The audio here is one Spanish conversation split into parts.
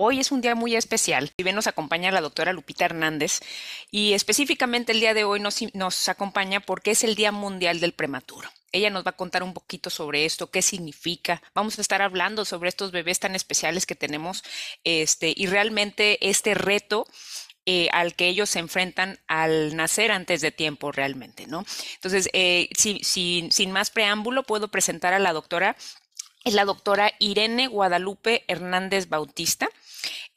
Hoy es un día muy especial. Y nos acompaña la doctora Lupita Hernández y específicamente el día de hoy nos, nos acompaña porque es el Día Mundial del Prematuro. Ella nos va a contar un poquito sobre esto, qué significa. Vamos a estar hablando sobre estos bebés tan especiales que tenemos este, y realmente este reto eh, al que ellos se enfrentan al nacer antes de tiempo realmente, ¿no? Entonces, eh, sin más preámbulo, puedo presentar a la doctora es la doctora Irene Guadalupe Hernández Bautista.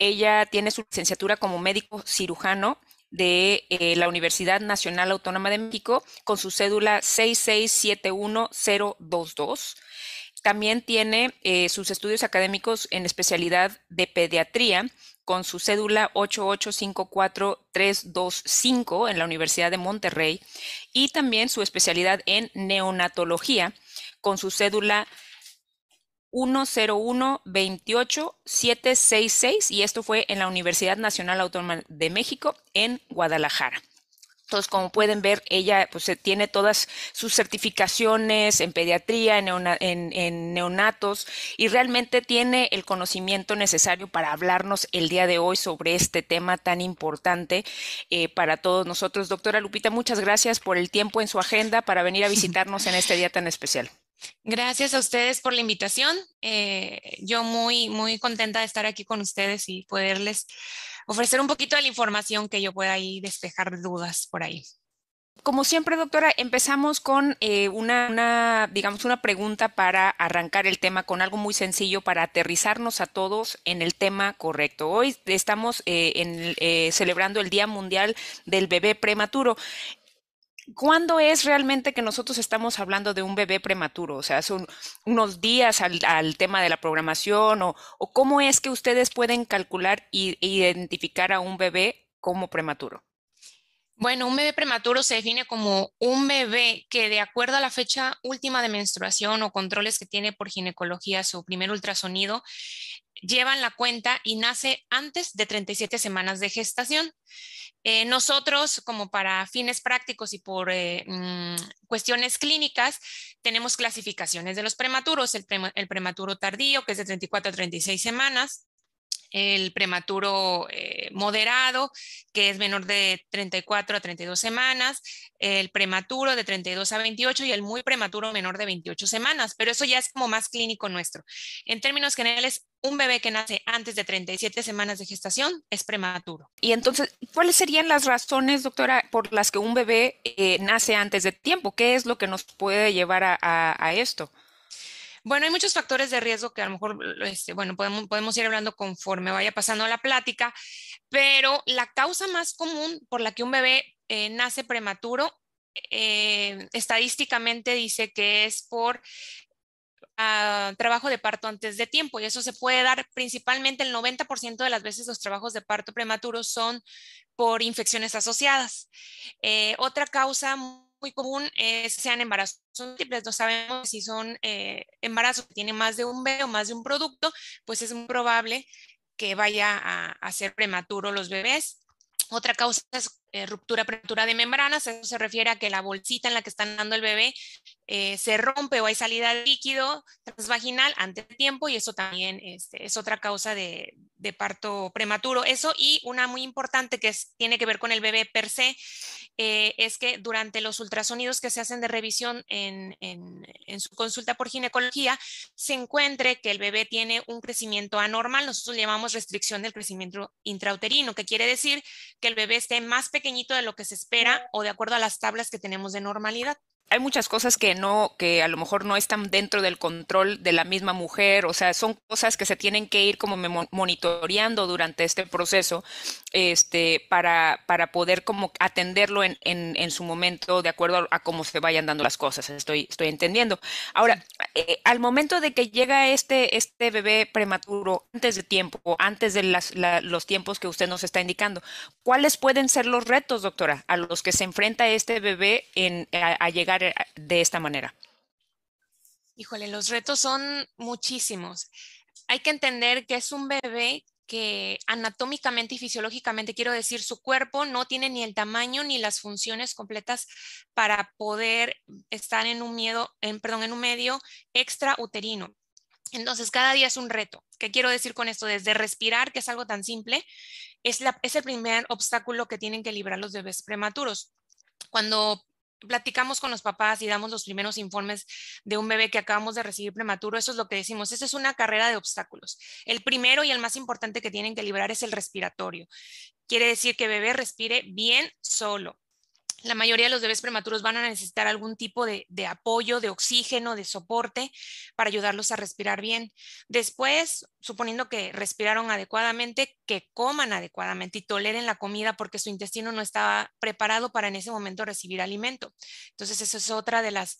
Ella tiene su licenciatura como médico cirujano de eh, la Universidad Nacional Autónoma de México con su cédula 6671022. También tiene eh, sus estudios académicos en especialidad de pediatría con su cédula 8854325 en la Universidad de Monterrey y también su especialidad en neonatología con su cédula 101-28-766 y esto fue en la Universidad Nacional Autónoma de México en Guadalajara. Entonces, como pueden ver, ella pues tiene todas sus certificaciones en pediatría, en, neonatos y realmente tiene el conocimiento necesario para hablarnos el día de hoy sobre este tema tan importante eh, para todos nosotros. Doctora Lupita, muchas gracias por el tiempo en su agenda para venir a visitarnos en este día tan especial. Gracias a ustedes por la invitación. Eh, yo muy, muy contenta de estar aquí con ustedes y poderles ofrecer un poquito de la información que yo pueda ahí despejar dudas por ahí. Como siempre, doctora, empezamos con eh, una, digamos, una pregunta para arrancar el tema con algo muy sencillo para aterrizarnos a todos en el tema correcto. Hoy estamos eh, celebrando el Día Mundial del Bebé Prematuro. ¿Cuándo es realmente que nosotros estamos hablando de un bebé prematuro? O sea, son unos días al, tema de la programación o, cómo es que ustedes pueden calcular e identificar a un bebé como prematuro. Bueno, un bebé prematuro se define como un bebé que de acuerdo a la fecha última de menstruación o controles que tiene por ginecología su primer ultrasonido, llevan la cuenta y nace antes de 37 semanas de gestación. Eh, nosotros, como para fines prácticos y por eh, mm, cuestiones clínicas, tenemos clasificaciones de los prematuros, el, el, prematuro tardío, que es de 34 a 36 semanas, el prematuro eh, moderado, que es menor de 34 a 32 semanas, el prematuro de 32 a 28 y el muy prematuro menor de 28 semanas, pero eso ya es como más clínico nuestro. En términos generales, un bebé que nace antes de 37 semanas de gestación es prematuro. Y entonces, ¿cuáles serían las razones, doctora, por las que un bebé eh, nace antes de tiempo? ¿Qué es lo que nos puede llevar a esto? Bueno, hay muchos factores de riesgo que a lo mejor, este, bueno, podemos, ir hablando conforme vaya pasando la plática, pero la causa más común por la que un bebé eh, nace prematuro, eh, estadísticamente dice que es por ah, trabajo de parto antes de tiempo y eso se puede dar principalmente el 90% de las veces los trabajos de parto prematuros son por infecciones asociadas. Eh, otra causa muy común es sean embarazos múltiples. No sabemos si son eh, embarazos que tienen más de un bebé o más de un producto, pues es muy probable que vaya a, a ser prematuro los bebés. Otra causa es eh, ruptura prematura de membranas, eso se refiere a que la bolsita en la que están dando el bebé eh, se rompe o hay salida de líquido transvaginal antes de tiempo y eso también este, es otra causa de, parto prematuro. Eso y una muy importante que tiene que ver con el bebé per se eh, es que durante los ultrasonidos que se hacen de revisión en, en, su consulta por ginecología se encuentre que el bebé tiene un crecimiento anormal, nosotros llamamos restricción del crecimiento intrauterino, que quiere decir que el bebé esté más pequeño pequeñito de lo que se espera o de acuerdo a las tablas que tenemos de normalidad. Hay muchas cosas que no, que a lo mejor no están dentro del control de la misma mujer, o sea, son cosas que se tienen que ir como monitoreando durante este proceso, este, para, para poder como atenderlo en, en, su momento de acuerdo a, cómo se vayan dando las cosas, estoy, estoy entendiendo. Ahora, eh, al momento de que llega este, este bebé prematuro antes de tiempo, antes de las, los tiempos que usted nos está indicando, ¿cuáles pueden ser los retos, doctora, a los que se enfrenta este bebé en, a llegar de esta manera? Híjole, los retos son muchísimos. Hay que entender que es un bebé anatómicamente y fisiológicamente, quiero decir, su cuerpo no tiene ni el tamaño ni las funciones completas para poder estar en un, miedo, en, perdón, en un medio extrauterino. Entonces, cada día es un reto. ¿Qué quiero decir con esto? Desde respirar, que es algo tan simple, es, la, es el primer obstáculo que tienen que librar los bebés prematuros. Cuando platicamos con los papás y damos los primeros informes de un bebé que acabamos de recibir prematuro, eso es lo que decimos, esa es una carrera de obstáculos. El primero y el más importante que tienen que librar es el respiratorio. Quiere decir que bebé respire bien solo la mayoría de los bebés prematuros van a necesitar algún tipo de, apoyo, de oxígeno, de soporte para ayudarlos a respirar bien. Después, suponiendo que respiraron adecuadamente, que coman adecuadamente y toleren la comida porque su intestino no estaba preparado para en ese momento recibir alimento. Entonces, eso es otra de las...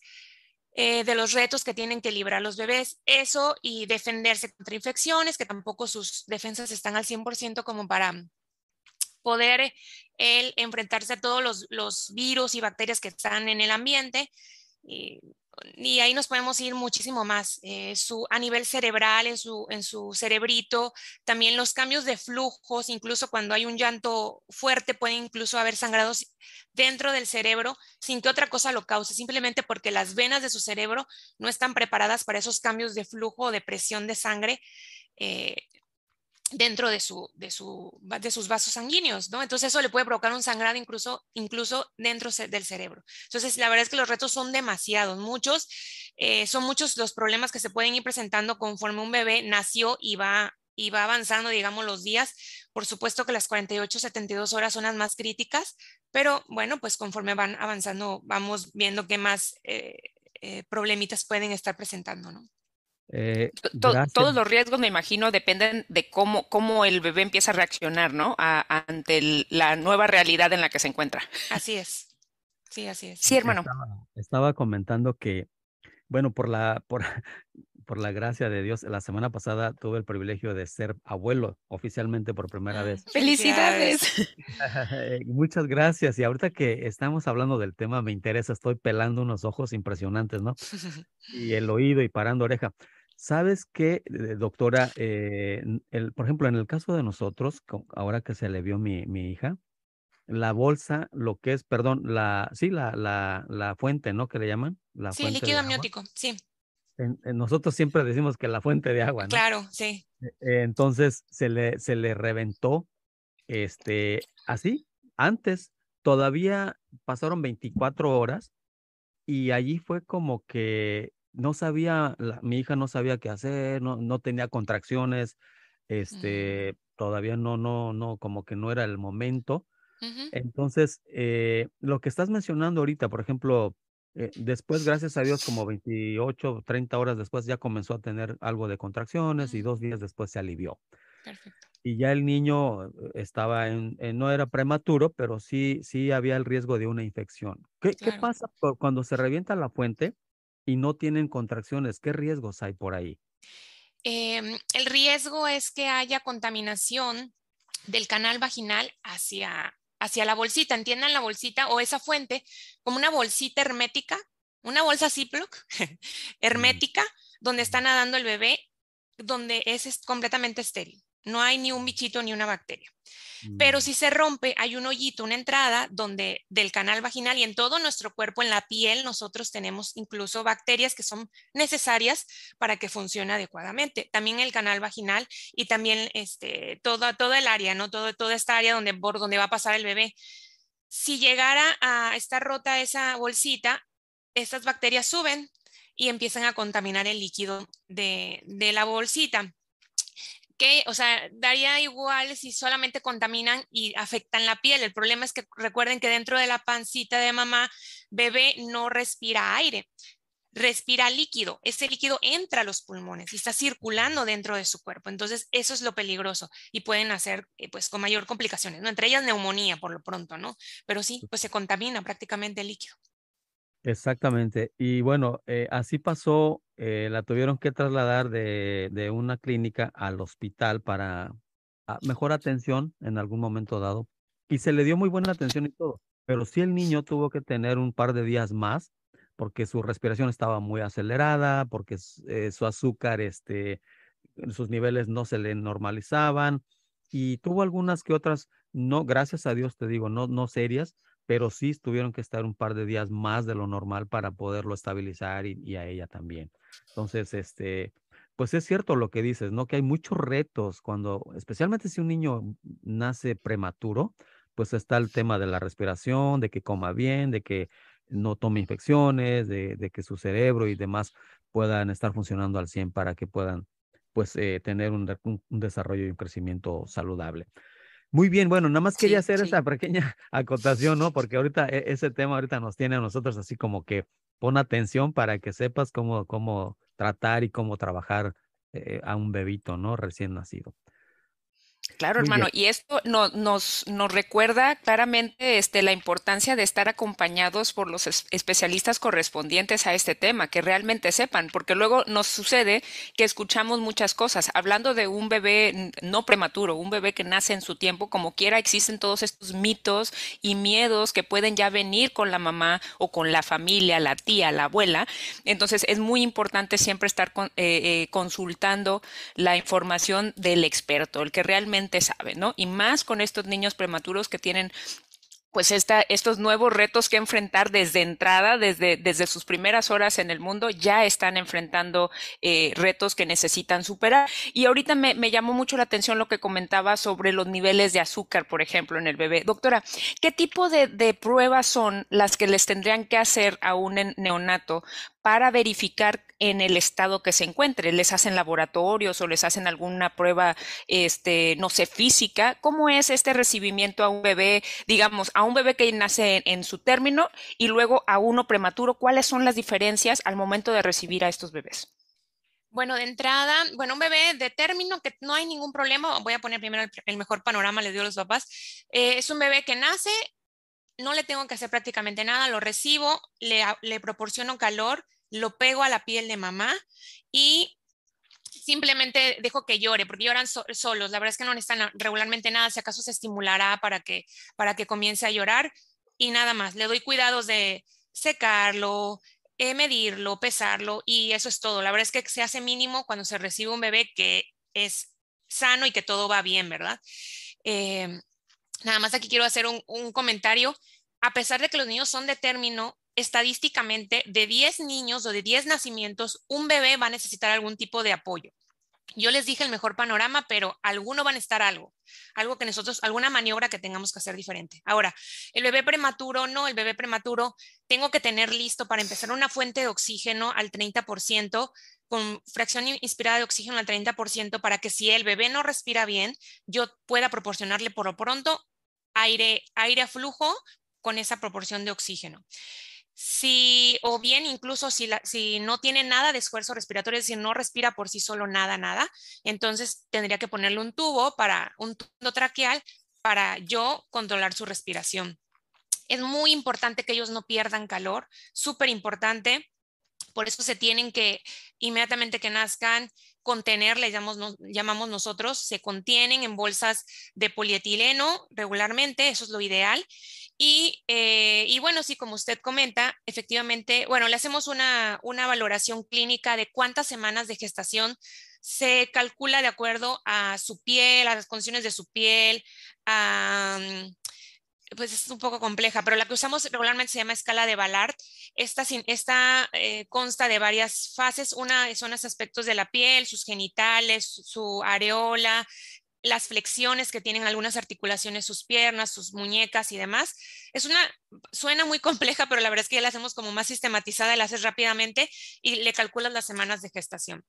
Eh, de los retos que tienen que librar los bebés, eso y defenderse contra infecciones, que tampoco sus defensas están al 100% como para poder el enfrentarse a todos los, virus y bacterias que están en el ambiente. Y, ahí nos podemos ir muchísimo más. Eh, su, a nivel cerebral, en su, en su cerebrito, también los cambios de flujos, incluso cuando hay un llanto fuerte, puede incluso haber sangrados dentro del cerebro sin que otra cosa lo cause, simplemente porque las venas de su cerebro no están preparadas para esos cambios de flujo o de presión de sangre. Eh, dentro de, su, de, su, de sus vasos sanguíneos, ¿no? Entonces eso le puede provocar un sangrado incluso, incluso dentro del cerebro. Entonces, la verdad es que los retos son demasiados, muchos, eh, son muchos los problemas que se pueden ir presentando conforme un bebé nació y va, y va avanzando, digamos, los días. Por supuesto que las 48, 72 horas son las más críticas, pero bueno, pues conforme van avanzando, vamos viendo qué más eh, eh, problemitas pueden estar presentando, ¿no? Eh, todos los riesgos, me imagino, dependen de cómo, cómo el bebé empieza a reaccionar, ¿no? ante la nueva realidad en la que se encuentra. Así es. Sí, así es. Sí, hermano. Estaba, comentando que, bueno, por la, por, por la gracia de Dios, la semana pasada tuve el privilegio de ser abuelo oficialmente por primera ah, vez. ¡Felicidades! Muchas gracias. Y ahorita que estamos hablando del tema, me interesa, estoy pelando unos ojos impresionantes, ¿no? Y el oído y parando oreja. ¿Sabes qué, eh, doctora? Eh, el, por ejemplo, en el caso de nosotros, ahora que se le vio mi, mi hija, la bolsa, lo que es, perdón, la, sí, la, la, la fuente, ¿no? Que le llaman. La sí, líquido amniótico, sí. nosotros siempre decimos que la fuente de agua, ¿no? Claro, sí. E, entonces se le, se le reventó, este, así, antes, todavía pasaron 24 horas y allí fue como que no sabía, mi hija no sabía qué hacer, no, no tenía contracciones, mm. este, todavía no, no, no, como que no era el momento. Entonces, eh, lo que estás mencionando ahorita, por ejemplo, eh, después, gracias a Dios, como 28, 30 horas después ya comenzó a tener algo de contracciones y dos días después se alivió. Perfecto. Y ya el niño eh, estaba en, no era prematuro, pero sí, sí había el riesgo de una infección. ¿Qué, ¿qué pasa cuando se revienta la fuente? Y no tienen contracciones, ¿qué riesgos hay por ahí? Em, el riesgo es que haya contaminación del canal vaginal hacia, hacia la bolsita. Entiendan la bolsita o esa fuente como una bolsita hermética, una bolsa Ziploc mm. hermética, donde está nadando el bebé, donde es completamente estéril. No hay ni un bichito ni una bacteria. Pero mm. si se rompe, hay un hoyito, una entrada donde del canal vaginal y en todo nuestro cuerpo, en la piel, nosotros tenemos incluso bacterias que son necesarias para que funcione adecuadamente. También el canal vaginal y también este, toda, toda el área, ¿no? Todo, toda esta área donde, por donde va a pasar el bebé. Si llegara a estar rota esa bolsita, estas bacterias suben y empiezan a contaminar el líquido de, de la bolsita o sea, daría igual si solamente contaminan y afectan la piel. El problema es que recuerden que dentro de la pancita de mamá, bebé no respira aire, respira líquido. Ese líquido entra a los pulmones y está circulando dentro de su cuerpo. Entonces, eso es lo peligroso y pueden hacer, eh, pues, con mayor complicaciones, ¿no? Entre ellas neumonía por lo pronto, ¿no? Pero sí, pues se contamina prácticamente el líquido. Exactamente. Y bueno, eh, así pasó, eh, la tuvieron que trasladar de, de, una clínica al hospital para ah, mejor atención en algún momento dado. Y se le dio muy buena atención y todo. Pero sí el niño tuvo que tener un par de días más porque su respiración estaba muy acelerada, porque eh, su azúcar, este, sus niveles no se le normalizaban y tuvo algunas que otras, no, gracias a Dios te digo, no, no serias, pero sí tuvieron que estar un par de días más de lo normal para poderlo estabilizar y, a ella también. Entonces, este, pues es cierto lo que dices, ¿no? Que hay muchos retos cuando, especialmente si un niño nace prematuro, pues está el tema de la respiración, de que coma bien, de que no tome infecciones, de, que su cerebro y demás puedan estar funcionando al 100 para que puedan pues eh, tener un, desarrollo y un crecimiento saludable. Muy bien, bueno, nada más quería hacer esa pequeña acotación, ¿no? Porque ahorita e, ese tema ahorita nos tiene a nosotros así como que pon atención para que sepas cómo, cómo tratar y cómo trabajar eh, a un bebito, ¿no? Recién nacido. Claro, hermano, y esto nos, nos recuerda claramente este, la importancia de estar acompañados por los especialistas correspondientes a este tema, que realmente sepan, porque luego nos sucede que escuchamos muchas cosas. Hablando de un bebé no prematuro, un bebé que nace en su tiempo, como quiera, existen todos estos mitos y miedos que pueden ya venir con la mamá o con la familia, la tía, la abuela. Entonces, es muy importante siempre estar eh, eh, consultando la información del experto, el que realmente sabe, ¿no? Y más con estos niños prematuros que tienen pues esta, estos nuevos retos que enfrentar desde entrada, desde, desde sus primeras horas en el mundo, ya están enfrentando eh, retos que necesitan superar. Y ahorita me, me, llamó mucho la atención lo que comentaba sobre los niveles de azúcar, por ejemplo, en el bebé. Doctora, ¿qué tipo de, de pruebas son las que les tendrían que hacer a un neonato para verificar en el estado que se encuentre. Les hacen laboratorios o les hacen alguna prueba, este, no sé, física. ¿Cómo es este recibimiento a un bebé, digamos, a un bebé que nace en, su término y luego a uno prematuro? ¿Cuáles son las diferencias al momento de recibir a estos bebés? Bueno, de entrada, bueno, un bebé de término que no hay ningún problema, voy a poner primero el, mejor panorama, le dio a los papás, eh, es un bebé que nace, no le tengo que hacer prácticamente nada, lo recibo, le, proporciono calor, lo pego a la piel de mamá y simplemente dejo que llore, porque lloran solos. La verdad es que no necesitan regularmente nada, si acaso se estimulará para que, para que comience a llorar y nada más. Le doy cuidados de secarlo, eh, medirlo, pesarlo y eso es todo. La verdad es que se hace mínimo cuando se recibe un bebé que es sano y que todo va bien, ¿verdad? Eh, nada más aquí quiero hacer un, un comentario. A pesar de que los niños son de término, estadísticamente de 10 niños o de 10 nacimientos, un bebé va a necesitar algún tipo de apoyo. Yo les dije el mejor panorama, pero alguno va a necesitar algo, algo que nosotros, alguna maniobra que tengamos que hacer diferente. Ahora, el bebé prematuro, no, el bebé prematuro, tengo que tener listo para empezar una fuente de oxígeno al 30%, con fracción inspirada de oxígeno al 30%, para que si el bebé no respira bien, yo pueda proporcionarle por lo pronto aire, aire a flujo con esa proporción de oxígeno. Si, o bien incluso si, si no tiene nada de esfuerzo respiratorio, es decir, no respira por sí solo nada, nada, entonces tendría que ponerle un tubo para un tubo traqueal para yo controlar su respiración. Es muy importante que ellos no pierdan calor, súper importante. Por eso se tienen que, inmediatamente que nazcan, contener, le llamamos, nosotros, se contienen en bolsas de polietileno regularmente, eso es lo ideal. Eh, y, bueno, sí, como usted comenta, efectivamente, bueno, le hacemos una, valoración clínica de cuántas semanas de gestación se calcula de acuerdo a su piel, a las condiciones de su piel, mm, pues es un poco compleja, pero la que usamos regularmente se llama escala de Ballard. Esta, eh, consta de varias fases. Una son los aspectos de la piel, sus genitales, su areola, las flexiones que tienen algunas articulaciones, sus piernas, sus muñecas y demás. Es una, suena muy compleja, pero la verdad es que ya la hacemos como más sistematizada, la haces rápidamente y le calculas las semanas de gestación.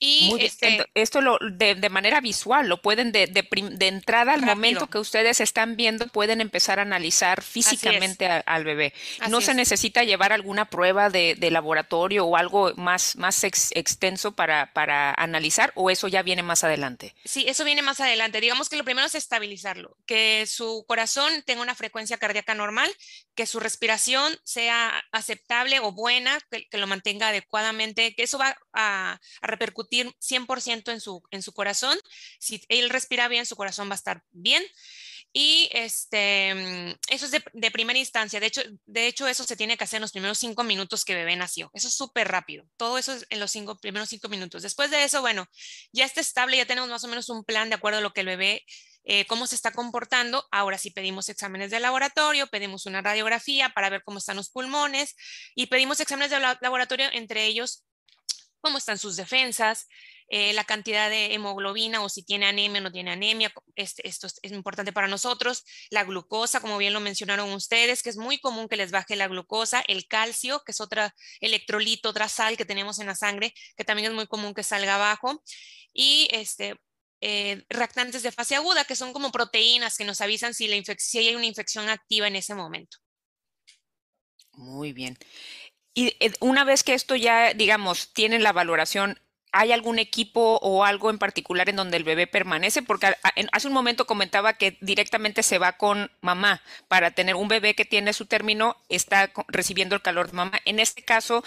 Y este, esto lo, de, manera visual, lo pueden de, de, entrada al momento que ustedes están viendo, pueden empezar a analizar físicamente al bebé. no se necesita llevar alguna prueba de, laboratorio o algo más, más extenso para, para analizar o eso ya viene más adelante. Sí, eso viene más adelante. Digamos que lo primero es estabilizarlo, que su corazón tenga una frecuencia cardíaca normal, que su respiración sea aceptable o buena, que, lo mantenga adecuadamente, que eso va a repercutir 100% en su, en su corazón. Si él respira bien, su corazón va a estar bien. Y este, mm, eso es de, primera instancia. De hecho, de hecho, eso se tiene que hacer en los primeros cinco minutos que bebé nació. Eso es súper rápido. Todo eso es en los cinco, primeros cinco minutos. Después de eso, bueno, ya está estable, ya tenemos más o menos un plan de acuerdo a lo que el bebé, eh, cómo se está comportando. Ahora sí pedimos exámenes de laboratorio, pedimos una radiografía para ver cómo están los pulmones y pedimos exámenes de laboratorio, entre ellos cómo están sus defensas, eh, la cantidad de hemoglobina o si tiene anemia o no tiene anemia, este, esto es, importante para nosotros, la glucosa, como bien lo mencionaron ustedes, que es muy común que les baje la glucosa, el calcio, que es otra electrolito, otra sal que tenemos en la sangre, que también es muy común que salga abajo, y este, eh, reactantes de fase aguda, que son como proteínas que nos avisan si, la si hay una infección activa en ese momento. Muy bien. Y eh, una vez que esto ya, digamos, tiene la valoración, ¿Hay algún equipo o algo en particular en donde el bebé permanece? Porque hace un momento comentaba que directamente se va con mamá para tener un bebé que tiene su término, está recibiendo el calor de mamá. En este caso,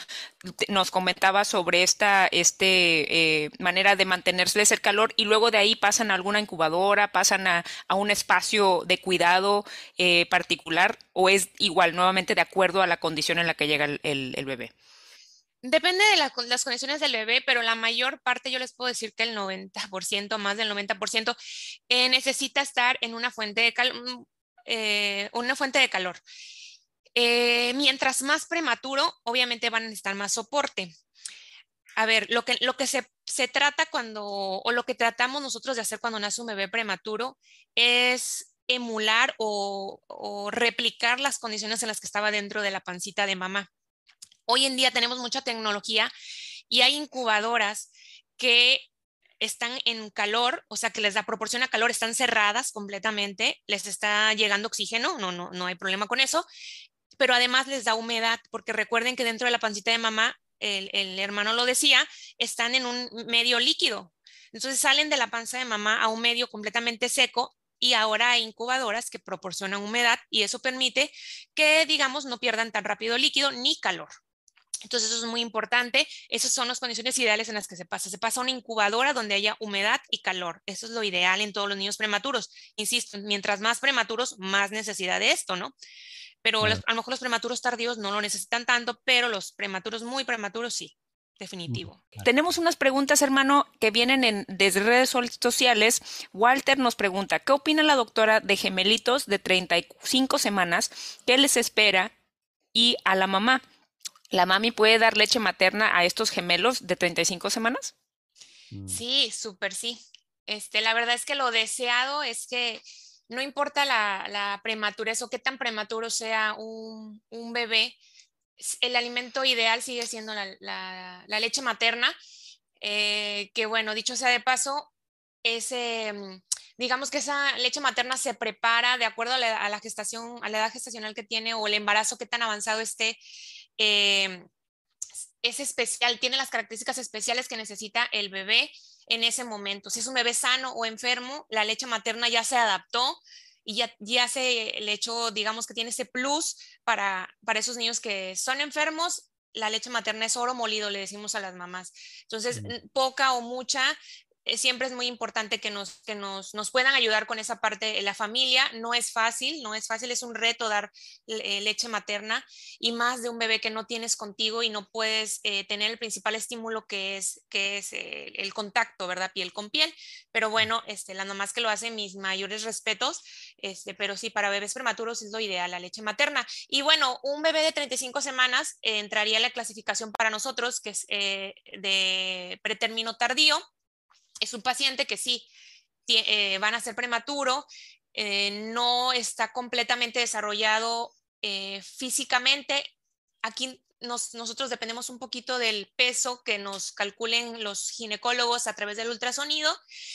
nos comentaba sobre esta este, eh, manera de mantenerse el calor y luego de ahí pasan a alguna incubadora, pasan a, un espacio de cuidado eh, particular o es igual, nuevamente de acuerdo a la condición en la que llega el bebé. Depende de las condiciones del bebé, pero la mayor parte, yo les puedo decir que el 90%, más del 90%, eh, necesita estar en una fuente de, mm, eh, una fuente de calor. Eh, mientras más prematuro, obviamente van a necesitar más soporte. A ver, lo que, lo que se, trata cuando, o lo que tratamos nosotros de hacer cuando nace un bebé prematuro es emular o replicar las condiciones en las que estaba dentro de la pancita de mamá. Hoy en día tenemos mucha tecnología y hay incubadoras que están en calor, o sea, que les da proporción a calor, están cerradas completamente, les está llegando oxígeno, no, no, no hay problema con eso, pero además les da humedad, porque recuerden que dentro de la pancita de mamá, el, el hermano lo decía, están en un medio líquido. Entonces salen de la panza de mamá a un medio completamente seco y ahora hay incubadoras que proporcionan humedad y eso permite que, digamos, no pierdan tan rápido líquido ni calor. Entonces eso es muy importante. Esas son las condiciones ideales en las que se pasa. Se pasa a una incubadora donde haya humedad y calor. Eso es lo ideal en todos los niños prematuros. Insisto, mientras más prematuros, más necesidad de esto, ¿no? Pero a lo mejor los prematuros tardíos no lo necesitan tanto, pero los prematuros muy prematuros sí. Definitivo. Tenemos unas preguntas, hermano, que vienen en, desde redes sociales. Walter nos pregunta, ¿qué opina la doctora de gemelitos de 35 semanas? ¿Qué les espera? Y a la mamá, ¿La mami puede dar leche materna a estos gemelos de 35 semanas? Mm. Sí, súper sí. Este, la verdad es que lo deseado es que no importa la, la prematurez o qué tan prematuro sea un, bebé, el alimento ideal sigue siendo la, leche materna, eh, que bueno, dicho sea de paso, ese, mm, digamos que esa leche materna se prepara de acuerdo a la, a la, gestación, a la edad gestacional que tiene o el embarazo, qué tan avanzado esté Em, es especial, tiene las características especiales que necesita el bebé en ese momento. Si es un bebé sano o enfermo, la leche materna ya se adaptó y ya, ya se le echó, digamos que tiene ese plus para, para esos niños que son enfermos. La leche materna es oro molido, le decimos a las mamás. Entonces, poca o mucha siempre es muy importante que, nos, que nos, nos, puedan ayudar con esa parte de la familia. No es fácil, no es fácil, es un reto dar eh, leche materna y más de un bebé que no tienes contigo y no puedes eh, tener el principal estímulo que es, que es el contacto, ¿verdad? Piel con piel. Pero bueno, este, las mamás que lo hacen, mis mayores respetos, este, pero sí, para bebés prematuros es lo ideal, la leche materna. Y bueno, un bebé de 35 semanas entraría en la clasificación para nosotros, que es de pretérmino tardío es un paciente que sí eh, van a ser prematuro, eh, no está completamente desarrollado eh, físicamente. Aquí nosotros dependemos un poquito del peso que nos calculen los ginecólogos a través del ultrasonido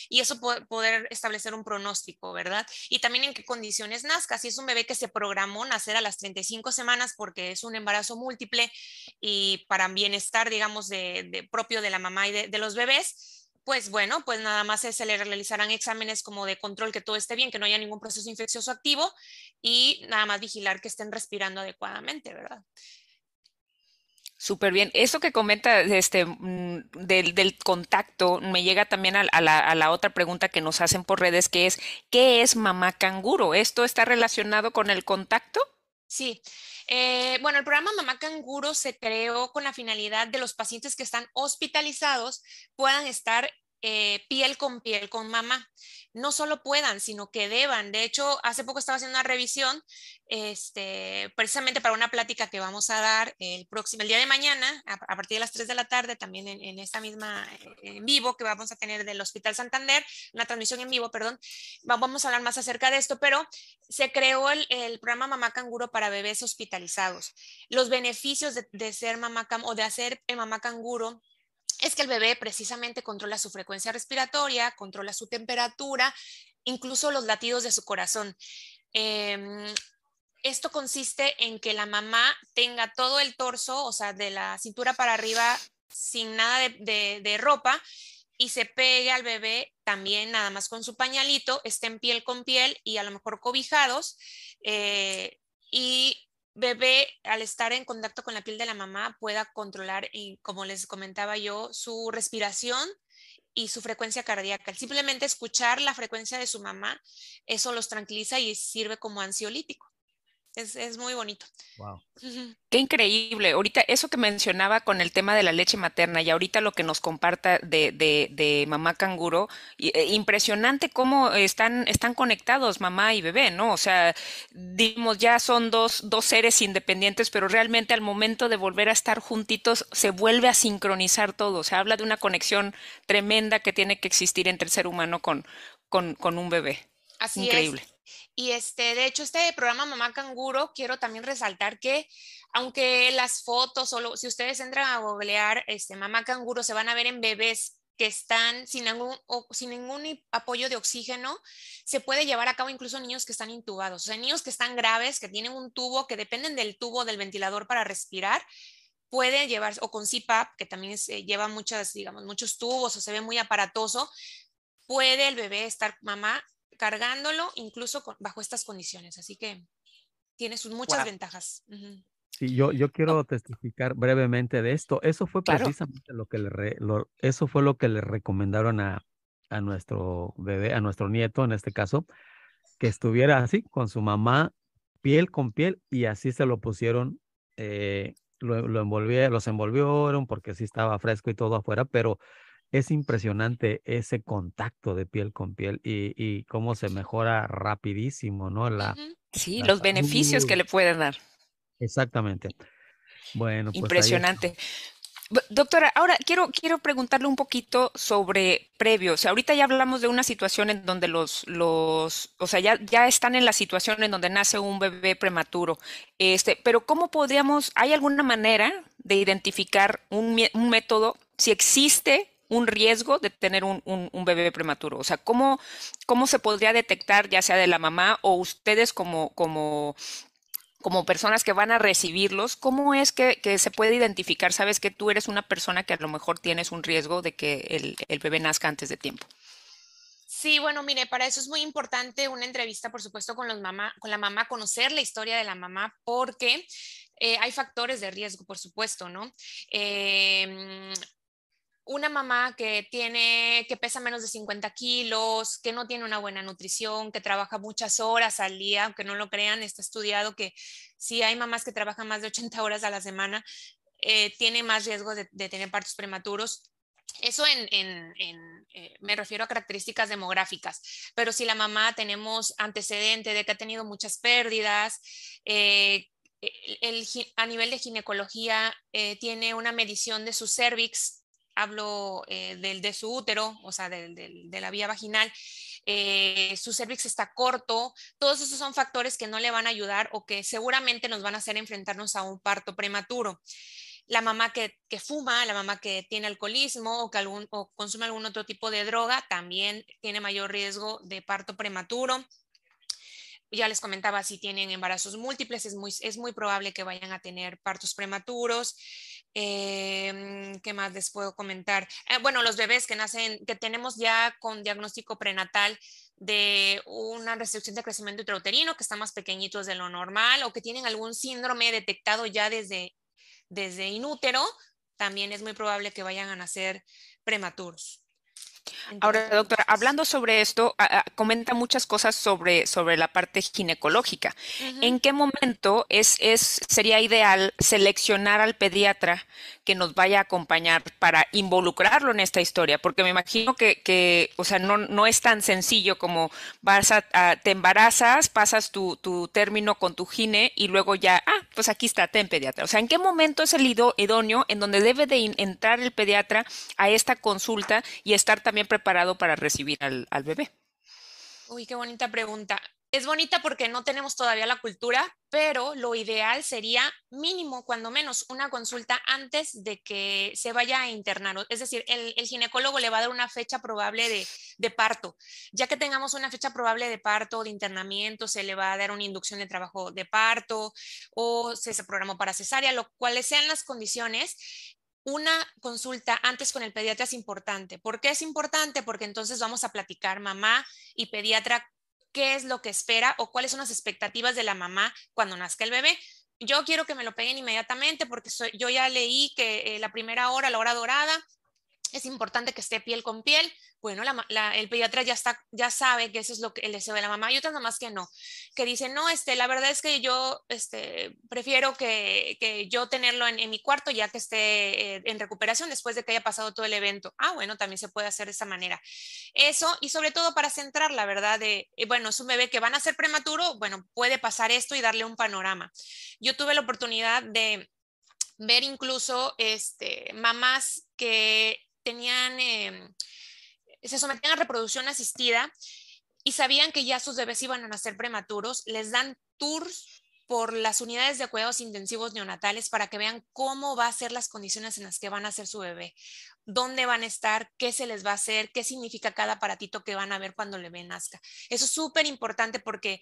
y eso poder establecer un pronóstico, ¿verdad? Y también en qué condiciones nazca. Si es un bebé que se programó nacer a las 35 semanas porque es un embarazo múltiple y para bienestar, digamos, de, propio de la mamá y de los bebés, pues bueno, pues nada más se le realizarán exámenes como de control que todo esté bien, que no haya ningún proceso infeccioso activo y nada más vigilar que estén respirando adecuadamente, ¿verdad? Súper bien. Eso que comenta este, mm, del, contacto me llega también a, la, a, la, otra pregunta que nos hacen por redes, que es, ¿qué es mamá canguro? ¿Esto está relacionado con el contacto? Sí, eh, bueno, el programa Mamá Canguro se creó con la finalidad de los pacientes que están hospitalizados puedan estar eh, piel con piel con mamá. No solo puedan, sino que deban. De hecho, hace poco estaba haciendo una revisión, este, precisamente para una plática que vamos a dar el próximo, el día de mañana, a, partir de las 3 de la tarde, también en, esta misma, eh, en vivo que vamos a tener del Hospital Santander, una transmisión en vivo, perdón. Vamos a hablar más acerca de esto, pero se creó el, programa Mamá Canguro para bebés hospitalizados. Los beneficios de, de ser mamá o de hacer el mamá canguro es que el bebé precisamente controla su frecuencia respiratoria, controla su temperatura, incluso los latidos de su corazón. Em, esto consiste en que la mamá tenga todo el torso, o sea, de la cintura para arriba, sin nada de, ropa, y se pegue al bebé también nada más con su pañalito, estén piel con piel y a lo mejor cobijados. Eh, y bebé, al estar en contacto con la piel de la mamá, pueda controlar, y, como les comentaba yo, su respiración y su frecuencia cardíaca. Simplemente escuchar la frecuencia de su mamá, eso los tranquiliza y sirve como ansiolítico. Es, muy bonito. Wow. Qué increíble. Ahorita eso que mencionaba con el tema de la leche materna y ahorita lo que nos comparta de, de, mamá canguro, eh, impresionante cómo están, están conectados mamá y bebé, ¿no? O sea, digamos, ya son dos, dos seres independientes, pero realmente al momento de volver a estar juntitos se vuelve a sincronizar todo. Se habla de una conexión tremenda que tiene que existir entre el ser humano con, con, con un bebé. Así Increíble. Y este, de hecho, este programa Mamá Canguro, quiero también resaltar que, aunque las fotos, solo, si ustedes entran a googlear este, Mamá Canguro, se van a ver en bebés que están sin ningún, sin ningún apoyo de oxígeno, se puede llevar a cabo incluso niños que están intubados, o sea, niños que están graves, que tienen un tubo, que dependen del tubo del ventilador para respirar, puede llevar, o con CPAP, que también lleva muchas, digamos, muchos tubos o se ve muy aparatoso, puede el bebé estar, mamá, cargándolo incluso bajo estas condiciones. Así que tiene sus muchas ventajas. Sí, yo, yo quiero testificar brevemente de esto. Eso fue precisamente lo que le eso fue lo que le recomendaron a, a nuestro bebé, a nuestro nieto en este caso, que estuviera así con su mamá, piel con piel, y así se lo pusieron, eh, lo, lo envolvieron, los envolvieron porque sí estaba fresco y todo afuera, pero es impresionante ese contacto de piel con piel y, cómo se mejora rapidísimo, ¿no? La, sí, los beneficios que le pueden dar. Exactamente. Bueno, pues Impresionante. Doctora, ahora quiero, quiero preguntarle un poquito sobre previo. O sea, ahorita ya hablamos de una situación en donde los, los, o sea, ya, ya están en la situación en donde nace un bebé prematuro. Este, pero ¿cómo podríamos, hay alguna manera de identificar un, un método, si existe un riesgo de tener un, bebé prematuro? O sea, ¿cómo, ¿cómo se podría detectar, ya sea de la mamá o ustedes como, como, como personas que van a recibirlos? ¿Cómo es que, se puede identificar? Sabes que tú eres una persona que a lo mejor tienes un riesgo de que el, bebé nazca antes de tiempo. Sí, bueno, mire, para eso es muy importante una entrevista, por supuesto, con, los mamá, con la mamá, conocer la historia de la mamá, porque eh, hay factores de riesgo, por supuesto, ¿no? Eh, una mamá que tiene, que pesa menos de 50 kilos, que no tiene una buena nutrición, que trabaja muchas horas al día, aunque no lo crean, está estudiado que si hay mamás que trabajan más de 80 horas a la semana, eh, tiene más riesgo de, tener partos prematuros. Eso en, eh, me refiero a características demográficas, pero si la mamá tenemos antecedente de que ha tenido muchas pérdidas, eh, a nivel de ginecología tiene una medición de su cervix hablo eh, del de su útero, o sea, de la vía vaginal, eh, su cervix está corto, todos esos son factores que no le van a ayudar o que seguramente nos van a hacer enfrentarnos a un parto prematuro. La mamá que, fuma, la mamá que tiene alcoholismo o que consume algún otro tipo de droga también tiene mayor riesgo de parto prematuro ya les comentaba, si tienen embarazos múltiples, es muy, es muy probable que vayan a tener partos prematuros. Em, ¿Qué más les puedo comentar? Eh, bueno, los bebés que nacen, que tenemos ya con diagnóstico prenatal de una restricción de crecimiento intrauterino, que están más pequeñitos de lo normal o que tienen algún síndrome detectado ya desde, desde inútero, también es muy probable que vayan a nacer prematuros. Ahora, doctora, hablando sobre esto, comenta muchas cosas sobre, sobre la parte ginecológica. ¿En qué momento es, es, sería ideal seleccionar al pediatra que nos vaya a acompañar para involucrarlo en esta historia? Porque me imagino que, que o sea, no, no es tan sencillo como vas a, te embarazas, pasas tu, tu, término con tu gine y luego ya, ah, pues aquí está, ten pediatra. O sea, ¿en qué momento es el idóneo en donde debe de entrar el pediatra a esta consulta y estar también preparado para recibir al, al bebé? Uy, qué bonita pregunta es bonita porque no tenemos todavía la cultura, pero lo ideal sería mínimo, cuando menos, una consulta antes de que se vaya a internar. Es decir, el, ginecólogo le va a dar una fecha probable de, de, parto. Ya que tengamos una fecha probable de parto, de internamiento, se le va a dar una inducción de trabajo de parto o se, se programó para cesárea, lo cuales sean las condiciones una consulta antes con el pediatra es importante. ¿Por qué es importante? Porque entonces vamos a platicar mamá y pediatra qué es lo que espera o cuáles son las expectativas de la mamá cuando nazca el bebé. Yo quiero que me lo peguen inmediatamente porque yo ya leí que eh, la primera hora, la hora dorada, es importante que esté piel con piel. Bueno, el pediatra ya, está, ya sabe que eso es lo que el deseo de la mamá y otras mamás que no, que dicen, no, este, la verdad es que yo este, prefiero que, que yo tenerlo en, mi cuarto ya que esté eh, en recuperación después de que haya pasado todo el evento. Ah, bueno, también se puede hacer de esa manera. Eso y sobre todo para centrar, la verdad, de, eh, bueno, es un bebé que van a ser prematuro, bueno, puede pasar esto y darle un panorama. Yo tuve la oportunidad de ver incluso este, mamás que tenían, em, se sometían a reproducción asistida y sabían que ya sus bebés iban a nacer prematuros, les dan tours por las unidades de cuidados intensivos neonatales para que vean cómo va a ser las condiciones en las que van a ser su bebé, dónde van a estar, qué se les va a hacer, qué significa cada aparatito que van a ver cuando el bebé nazca. Eso es súper importante porque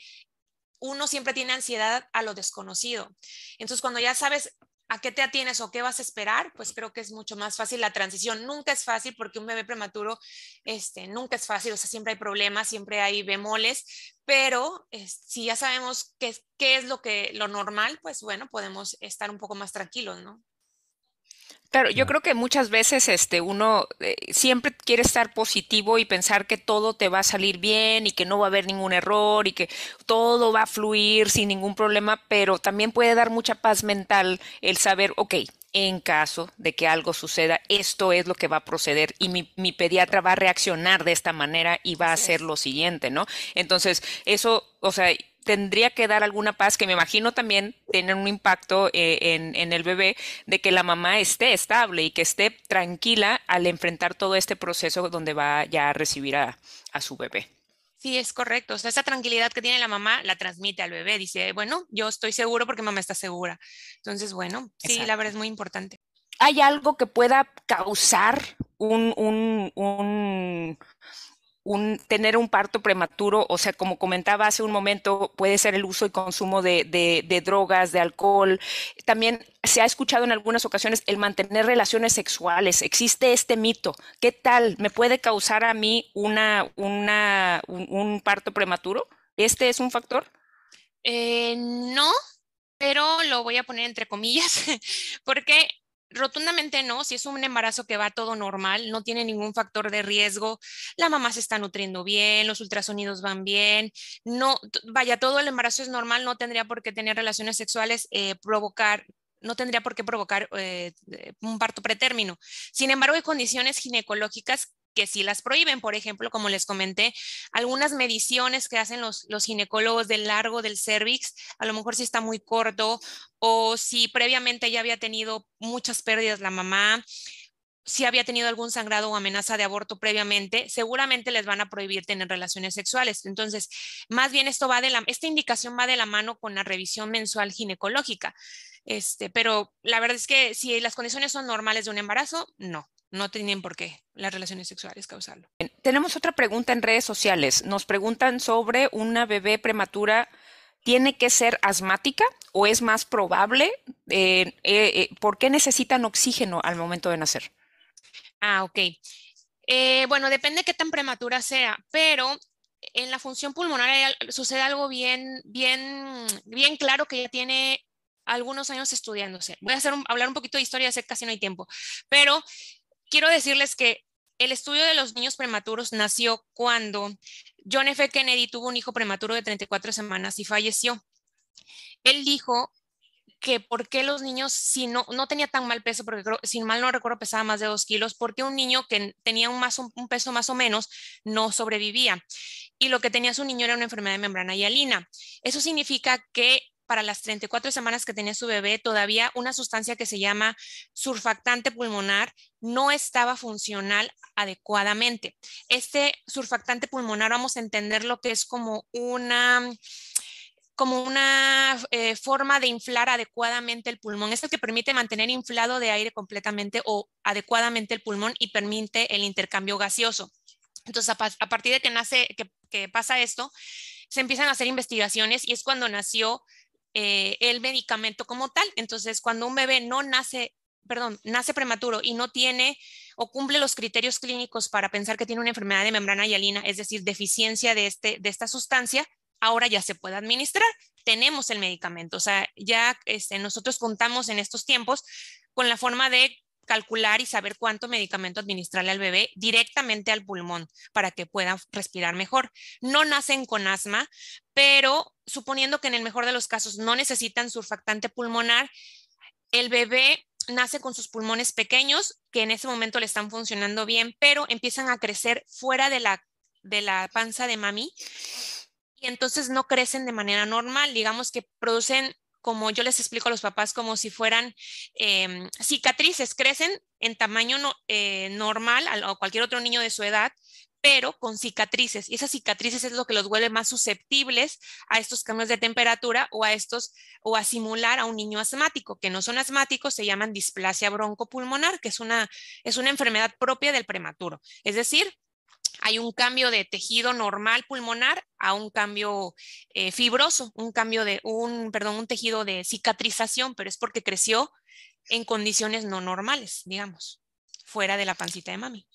uno siempre tiene ansiedad a lo desconocido. Entonces, cuando ya sabes a qué te atienes o qué vas a esperar, pues creo que es mucho más fácil la transición. Nunca es fácil porque un bebé prematuro, este, nunca es fácil, o sea, siempre hay problemas, siempre hay bemoles, pero si ya sabemos qué, qué es lo que lo normal, pues bueno, podemos estar un poco más tranquilos, ¿no? Claro, yo creo que muchas veces este, uno eh, siempre quiere estar positivo y pensar que todo te va a salir bien y que no va a haber ningún error y que todo va a fluir sin ningún problema, pero también puede dar mucha paz mental el saber, ok, en caso de que algo suceda, esto es lo que va a proceder y mi, mi pediatra va a reaccionar de esta manera y va a hacer lo siguiente, ¿no? Entonces, eso, o sea, tendría que dar alguna paz que me imagino también tiene un impacto eh, en, el bebé de que la mamá esté estable y que esté tranquila al enfrentar todo este proceso donde va ya a recibir a, su bebé. Sí, es correcto. O sea, esa tranquilidad que tiene la mamá la transmite al bebé. Dice, bueno, yo estoy seguro porque mamá está segura. Entonces, bueno, sí, la verdad es muy importante. ¿Hay algo que pueda causar un, un un, tener un parto prematuro, o sea, como comentaba hace un momento, puede ser el uso y consumo de, drogas, de alcohol. También se ha escuchado en algunas ocasiones el mantener relaciones sexuales. Existe este mito. ¿Qué tal? ¿Me puede causar a mí una, una, un, parto prematuro? ¿Este es un factor? Eh, no, pero lo voy a poner entre comillas, porque Rotundamente no, si es un embarazo que va todo normal, no tiene ningún factor de riesgo, la mamá se está nutriendo bien, los ultrasonidos van bien, no, vaya, todo el embarazo es normal, no tendría por qué tener relaciones sexuales, eh, provocar, no tendría por qué provocar eh, un parto pretérmino. Sin embargo, hay condiciones ginecológicas que sí las prohíben. Por ejemplo, como les comenté, algunas mediciones que hacen los, ginecólogos del largo del cervix, a lo mejor si está muy corto o si previamente ya había tenido muchas pérdidas la mamá, si había tenido algún sangrado o amenaza de aborto previamente, seguramente les van a prohibir tener relaciones sexuales. Entonces, más bien esto va de la, esta indicación va de la mano con la revisión mensual ginecológica. Este, pero la verdad es que si las condiciones son normales de un embarazo, no no tienen por qué las relaciones sexuales causarlo. Tenemos otra pregunta en redes sociales. Nos preguntan sobre una bebé prematura. ¿Tiene que ser asmática o es más probable? Eh, eh, eh, ¿Por qué necesitan oxígeno al momento de nacer? Ah, ok. bueno, depende de qué tan prematura sea, pero en la función pulmonar sucede algo bien, bien, bien claro que ya tiene algunos años estudiándose. Voy a hacer hablar un poquito de historia, sé que casi no hay tiempo, pero quiero decirles que el estudio de los niños prematuros nació cuando John F. Kennedy tuvo un hijo prematuro de 34 semanas y falleció. Él dijo que por qué los niños, si no, no tenía tan mal peso, porque creo, mal no recuerdo pesaba más de dos kilos, porque un niño que tenía un, más, un peso más o menos no sobrevivía. Y lo que tenía su niño era una enfermedad de membrana hialina. Eso significa que para las 34 semanas que tenía su bebé, todavía una sustancia que se llama surfactante pulmonar no estaba funcional adecuadamente. Este surfactante pulmonar vamos a entender lo que es como una como una eh, forma de inflar adecuadamente el pulmón. Es el que permite mantener inflado de aire completamente o adecuadamente el pulmón y permite el intercambio gaseoso. Entonces, a, partir de que nace, que, pasa esto, se empiezan a hacer investigaciones y es cuando nació eh, el medicamento como tal. Entonces, cuando un bebé no nace, perdón, nace prematuro y no tiene o cumple los criterios clínicos para pensar que tiene una enfermedad de membrana hialina, es decir, deficiencia de, este, de esta sustancia, ahora ya se puede administrar. Tenemos el medicamento, o sea, ya este, nosotros contamos en estos tiempos con la forma de calcular y saber cuánto medicamento administrarle al bebé directamente al pulmón para que pueda respirar mejor. No nacen con asma, pero suponiendo que en el mejor de los casos no necesitan surfactante pulmonar, el bebé nace con sus pulmones pequeños, que en ese momento le están funcionando bien, pero empiezan a crecer fuera de la, de la panza de mami y entonces no crecen de manera normal, digamos que producen como yo les explico a los papás, como si fueran em, cicatrices, crecen en tamaño eh, normal a, cualquier otro niño de su edad, pero con cicatrices. Y esas cicatrices es lo que los vuelve más susceptibles a estos cambios de temperatura o a estos, o a simular a un niño asmático, que no son asmáticos, se llaman displasia broncopulmonar, que es una, es una enfermedad propia del prematuro. Es decir, hay un cambio de tejido normal pulmonar a un cambio eh, fibroso, un cambio de un, perdón, un tejido de cicatrización, pero es porque creció en condiciones no normales, digamos, fuera de la pancita de mami.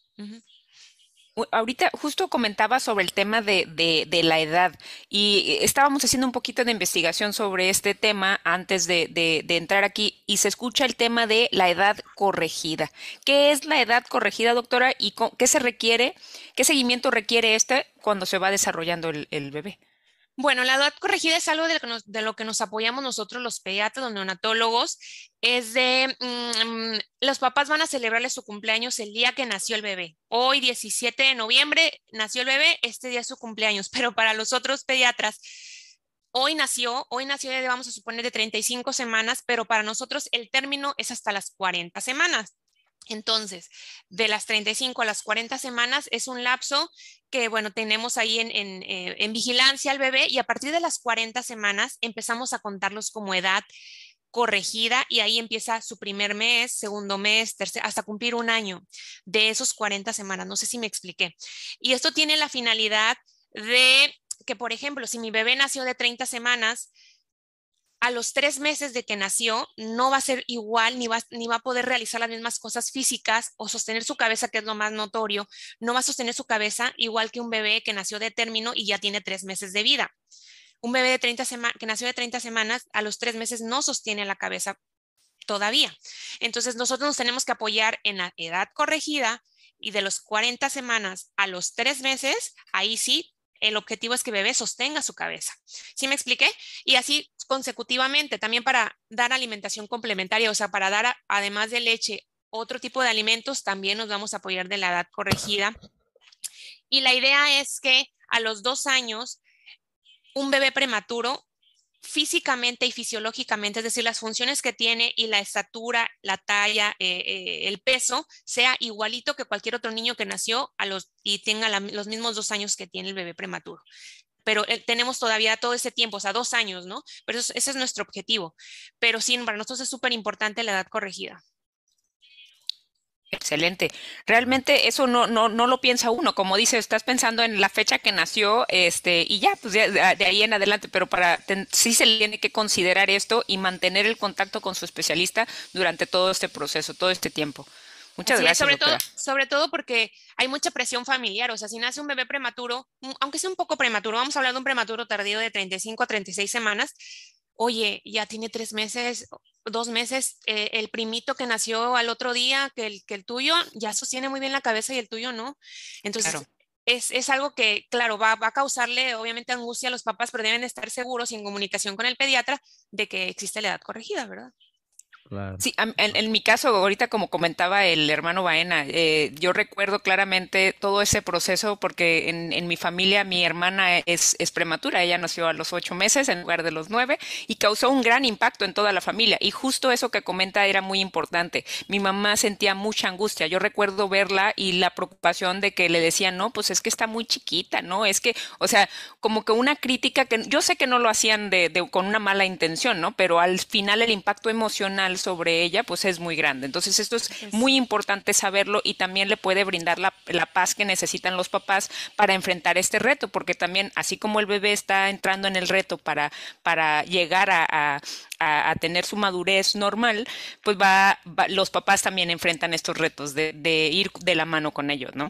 Ahorita justo comentaba sobre el tema de, de, la edad y estábamos haciendo un poquito de investigación sobre este tema antes de, de, entrar aquí y se escucha el tema de la edad corregida. ¿Qué es la edad corregida, doctora? ¿Y qué se requiere? ¿Qué seguimiento requiere este cuando se va desarrollando el bebé? Bueno, la edad corregida es algo de lo, que nos, apoyamos nosotros los pediatras, los neonatólogos, es de mm, los papás van a celebrarle su cumpleaños el día que nació el bebé. Hoy, 17 de noviembre, nació el bebé, este día es su cumpleaños, pero para los otros pediatras, hoy nació, hoy nació, vamos a suponer, de 35 semanas, pero para nosotros el término es hasta las 40 semanas. Entonces, de las 35 a las 40 semanas es un lapso que, bueno, tenemos ahí eh, en, vigilancia al bebé y a partir de las 40 semanas empezamos a contarlos como edad corregida y ahí empieza su primer mes, segundo mes, tercer, hasta cumplir un año de esos 40 semanas. No sé si me expliqué. Y esto tiene la finalidad de que, por ejemplo, si mi bebé nació de 30 semanas, a los tres meses de que nació no va a ser igual ni va, ni va a poder realizar las mismas cosas físicas o sostener su cabeza, que es lo más notorio, no va a sostener su cabeza igual que un bebé que nació de término y ya tiene tres meses de vida. Un bebé de 30 que nació de 30 semanas a los tres meses no sostiene la cabeza todavía. Entonces nosotros nos tenemos que apoyar en la edad corregida y de los 40 semanas a los tres meses, ahí sí el objetivo es que el bebé sostenga su cabeza. ¿Sí me expliqué? Y así consecutivamente, también para dar alimentación complementaria, o sea, para dar, además de leche, otro tipo de alimentos, también nos vamos a apoyar de la edad corregida. Y la idea es que a los dos años, un bebé prematuro físicamente y fisiológicamente, es decir, las funciones que tiene y la estatura, la talla, eh, eh, el peso, sea igualito que cualquier otro niño que nació a los, y tenga los mismos dos años que tiene el bebé prematuro. Pero eh, tenemos todavía todo ese tiempo, o sea, dos años, ¿no? Pero ese es nuestro objetivo. Pero sí, para nosotros es súper importante la edad corregida. Excelente. Realmente eso no, no, no lo piensa uno. Como dice, estás pensando en la fecha que nació, este, y ya, pues de, ahí en adelante, pero para sí se tiene que considerar esto y mantener el contacto con su especialista durante todo este proceso, todo este tiempo. Muchas gracias. sobre, todo, sobre todo porque hay mucha presión familiar. O sea, si nace un bebé prematuro, aunque sea un poco prematuro, vamos a hablar de un prematuro tardío de 35 a 36 semanas, oye, ya tiene tres meses, dos meses, eh, el primito que nació al otro día, que el, que el tuyo ya sostiene muy bien la cabeza y el tuyo no. Entonces, es, es, algo que, claro, va, va, a causarle obviamente angustia a los papás, pero deben estar seguros y en comunicación con el pediatra de que existe la edad corregida, ¿verdad? Sí, en, mi caso, ahorita como comentaba el hermano Baena, eh, yo recuerdo claramente todo ese proceso porque en, mi familia mi hermana es, prematura, ella nació a los ocho meses en lugar de los nueve y causó un gran impacto en toda la familia. Y justo eso que comenta era muy importante. Mi mamá sentía mucha angustia. Yo recuerdo verla y la preocupación de que le decían, no, pues es que está muy chiquita, ¿no? Es que, o sea, como que una crítica que yo sé que no lo hacían de, con una mala intención, ¿no? Pero al final el impacto emocional sobre ella, pues es muy grande. Entonces esto es muy importante saberlo y también le puede brindar la, paz que necesitan los papás para enfrentar este reto, porque también así como el bebé está entrando en el reto para, para llegar a, tener su madurez normal, pues va, los papás también enfrentan estos retos de, de ir de la mano con ellos, ¿no?